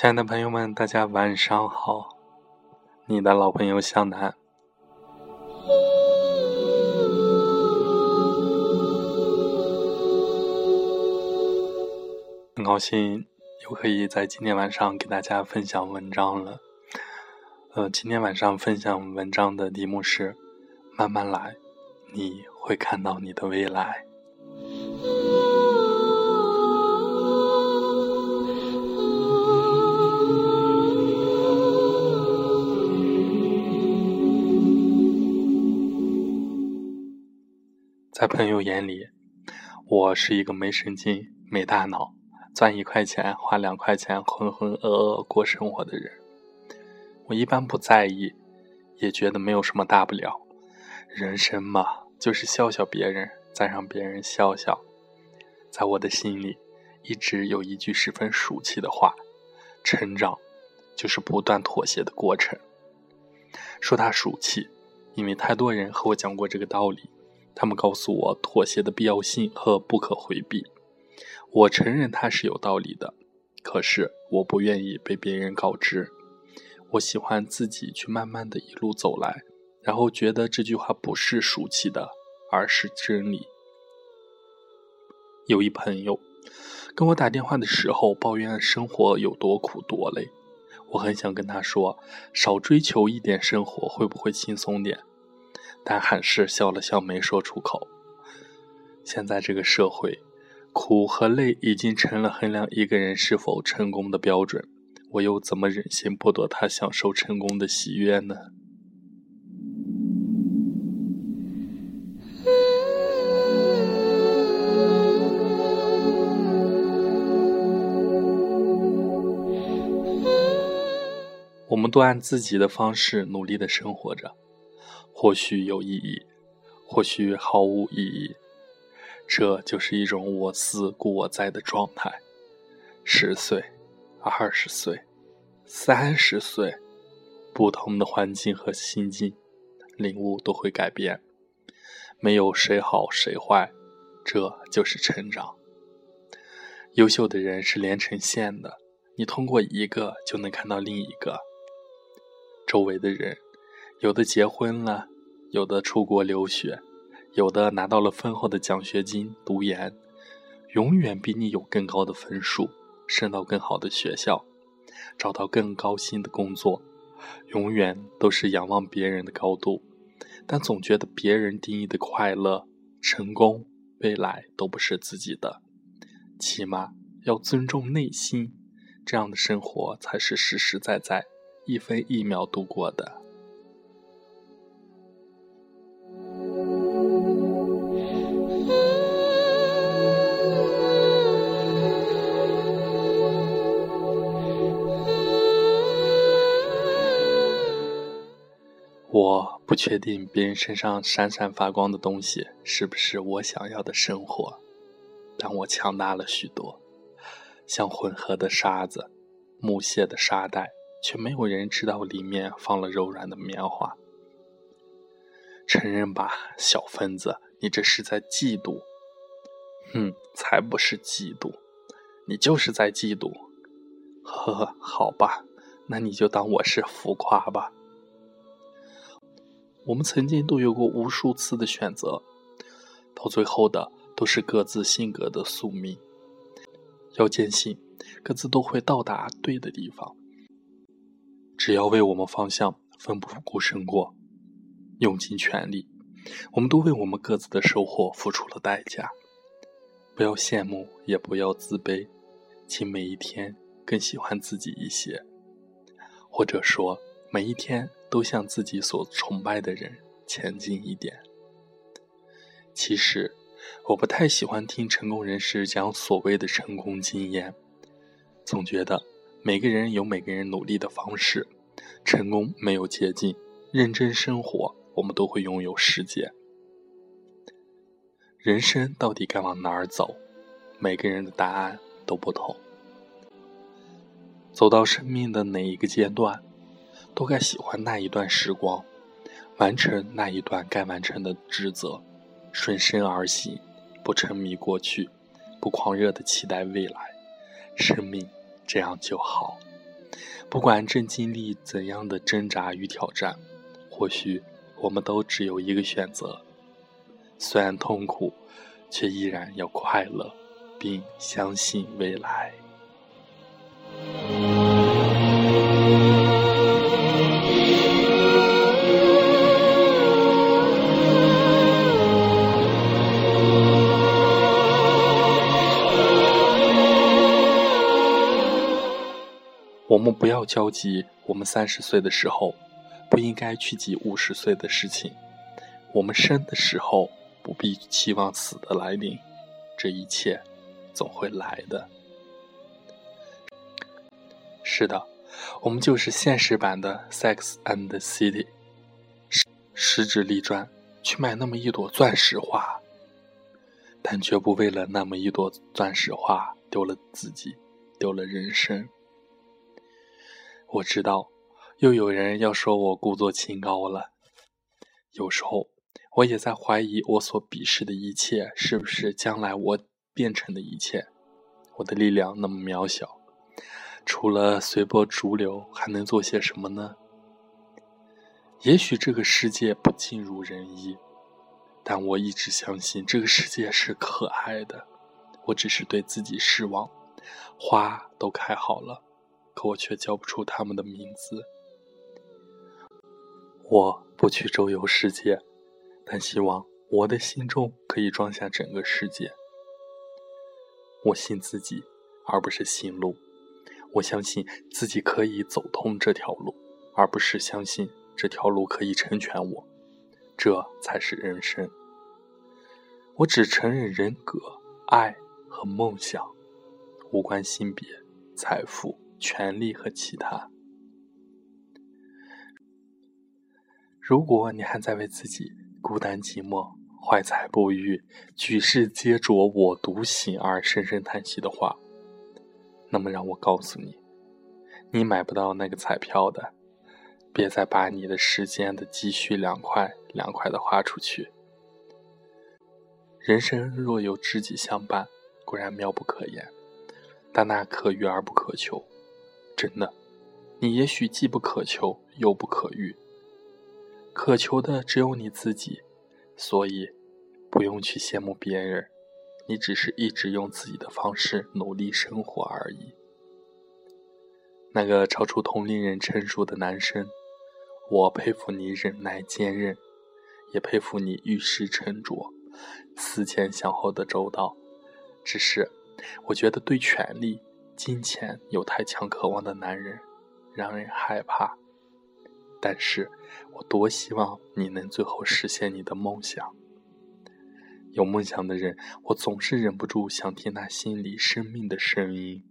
亲爱的朋友们，大家晚上好！你的老朋友向南，很高兴又可以在今天晚上给大家分享文章了。呃，今天晚上分享文章的题目是“慢慢来，你会看到你的未来”。在朋友眼里，我是一个没神经、没大脑、赚一块钱花两块钱、浑浑噩噩过生活的人。我一般不在意，也觉得没有什么大不了。人生嘛，就是笑笑别人，再让别人笑笑。在我的心里，一直有一句十分俗气的话：成长就是不断妥协的过程。说它俗气，因为太多人和我讲过这个道理。他们告诉我妥协的必要性和不可回避，我承认它是有道理的，可是我不愿意被别人告知。我喜欢自己去慢慢的一路走来，然后觉得这句话不是俗气的，而是真理。有一朋友跟我打电话的时候抱怨生活有多苦多累，我很想跟他说，少追求一点生活会不会轻松点？但还是笑了笑，没说出口。现在这个社会，苦和累已经成了衡量一个人是否成功的标准，我又怎么忍心剥夺他享受成功的喜悦呢？我们都按自己的方式努力的生活着。或许有意义，或许毫无意义，这就是一种我思故我在的状态。十岁、二十岁、三十岁，不同的环境和心境，领悟都会改变。没有谁好谁坏，这就是成长。优秀的人是连成线的，你通过一个就能看到另一个。周围的人。有的结婚了，有的出国留学，有的拿到了丰厚的奖学金读研，永远比你有更高的分数，升到更好的学校，找到更高薪的工作，永远都是仰望别人的高度，但总觉得别人定义的快乐、成功、未来都不是自己的，起码要尊重内心，这样的生活才是实实在在、一分一秒度过的。我不确定别人身上闪闪发光的东西是不是我想要的生活，但我强大了许多，像混合的沙子、木屑的沙袋，却没有人知道里面放了柔软的棉花。承认吧，小疯子，你这是在嫉妒。哼，才不是嫉妒，你就是在嫉妒。呵呵，好吧，那你就当我是浮夸吧。我们曾经都有过无数次的选择，到最后的都是各自性格的宿命。要坚信，各自都会到达对的地方。只要为我们方向奋不顾身过，用尽全力，我们都为我们各自的收获付出了代价。不要羡慕，也不要自卑，请每一天更喜欢自己一些，或者说。每一天都向自己所崇拜的人前进一点。其实，我不太喜欢听成功人士讲所谓的成功经验，总觉得每个人有每个人努力的方式，成功没有捷径，认真生活，我们都会拥有世界。人生到底该往哪儿走？每个人的答案都不同。走到生命的哪一个阶段？都该喜欢那一段时光，完成那一段该完成的职责，顺身而行，不沉迷过去，不狂热的期待未来，生命这样就好。不管正经历怎样的挣扎与挑战，或许我们都只有一个选择：虽然痛苦，却依然要快乐，并相信未来。我们不要焦急，我们三十岁的时候不应该去急五十岁的事情。我们生的时候不必期望死的来临，这一切总会来的。是的，我们就是现实版的《Sex and the City》，十指力专去买那么一朵钻石花，但绝不为了那么一朵钻石花丢了自己，丢了人生。我知道，又有人要说我故作清高了。有时候，我也在怀疑我所鄙视的一切，是不是将来我变成的一切？我的力量那么渺小，除了随波逐流，还能做些什么呢？也许这个世界不尽如人意，但我一直相信这个世界是可爱的。我只是对自己失望，花都开好了。可我却叫不出他们的名字。我不去周游世界，但希望我的心中可以装下整个世界。我信自己，而不是信路。我相信自己可以走通这条路，而不是相信这条路可以成全我。这才是人生。我只承认人格、爱和梦想，无关性别、财富。权力和其他。如果你还在为自己孤单寂寞、怀才不遇、举世皆浊我独醒而深深叹息的话，那么让我告诉你，你买不到那个彩票的。别再把你的时间的积蓄两块两块的花出去。人生若有知己相伴，固然妙不可言，但那可遇而不可求。真的，你也许既不可求又不可遇，渴求的只有你自己，所以不用去羡慕别人，你只是一直用自己的方式努力生活而已。那个超出同龄人成熟的男生，我佩服你忍耐坚韧，也佩服你遇事沉着、思前想后的周到。只是，我觉得对权力。金钱有太强渴望的男人，让人害怕。但是我多希望你能最后实现你的梦想。有梦想的人，我总是忍不住想听他心里生命的声音。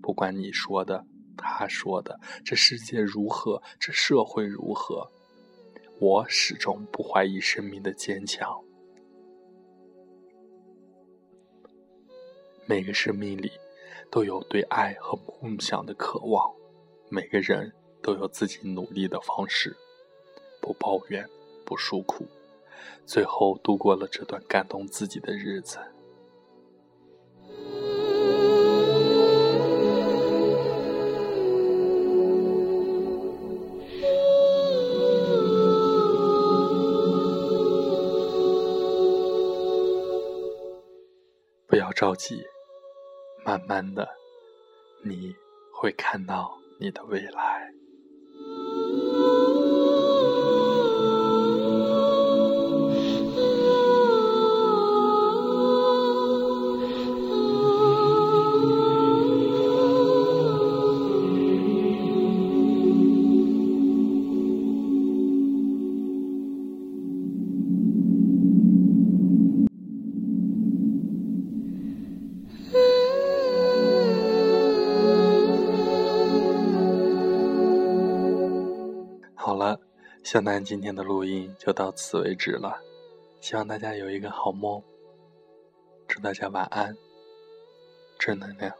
不管你说的，他说的，这世界如何，这社会如何，我始终不怀疑生命的坚强。每个生命里。都有对爱和梦想的渴望，每个人都有自己努力的方式，不抱怨，不诉苦，最后度过了这段感动自己的日子。不要着急。慢慢的，你会看到你的未来。小南今天的录音就到此为止了，希望大家有一个好梦，祝大家晚安，正能量。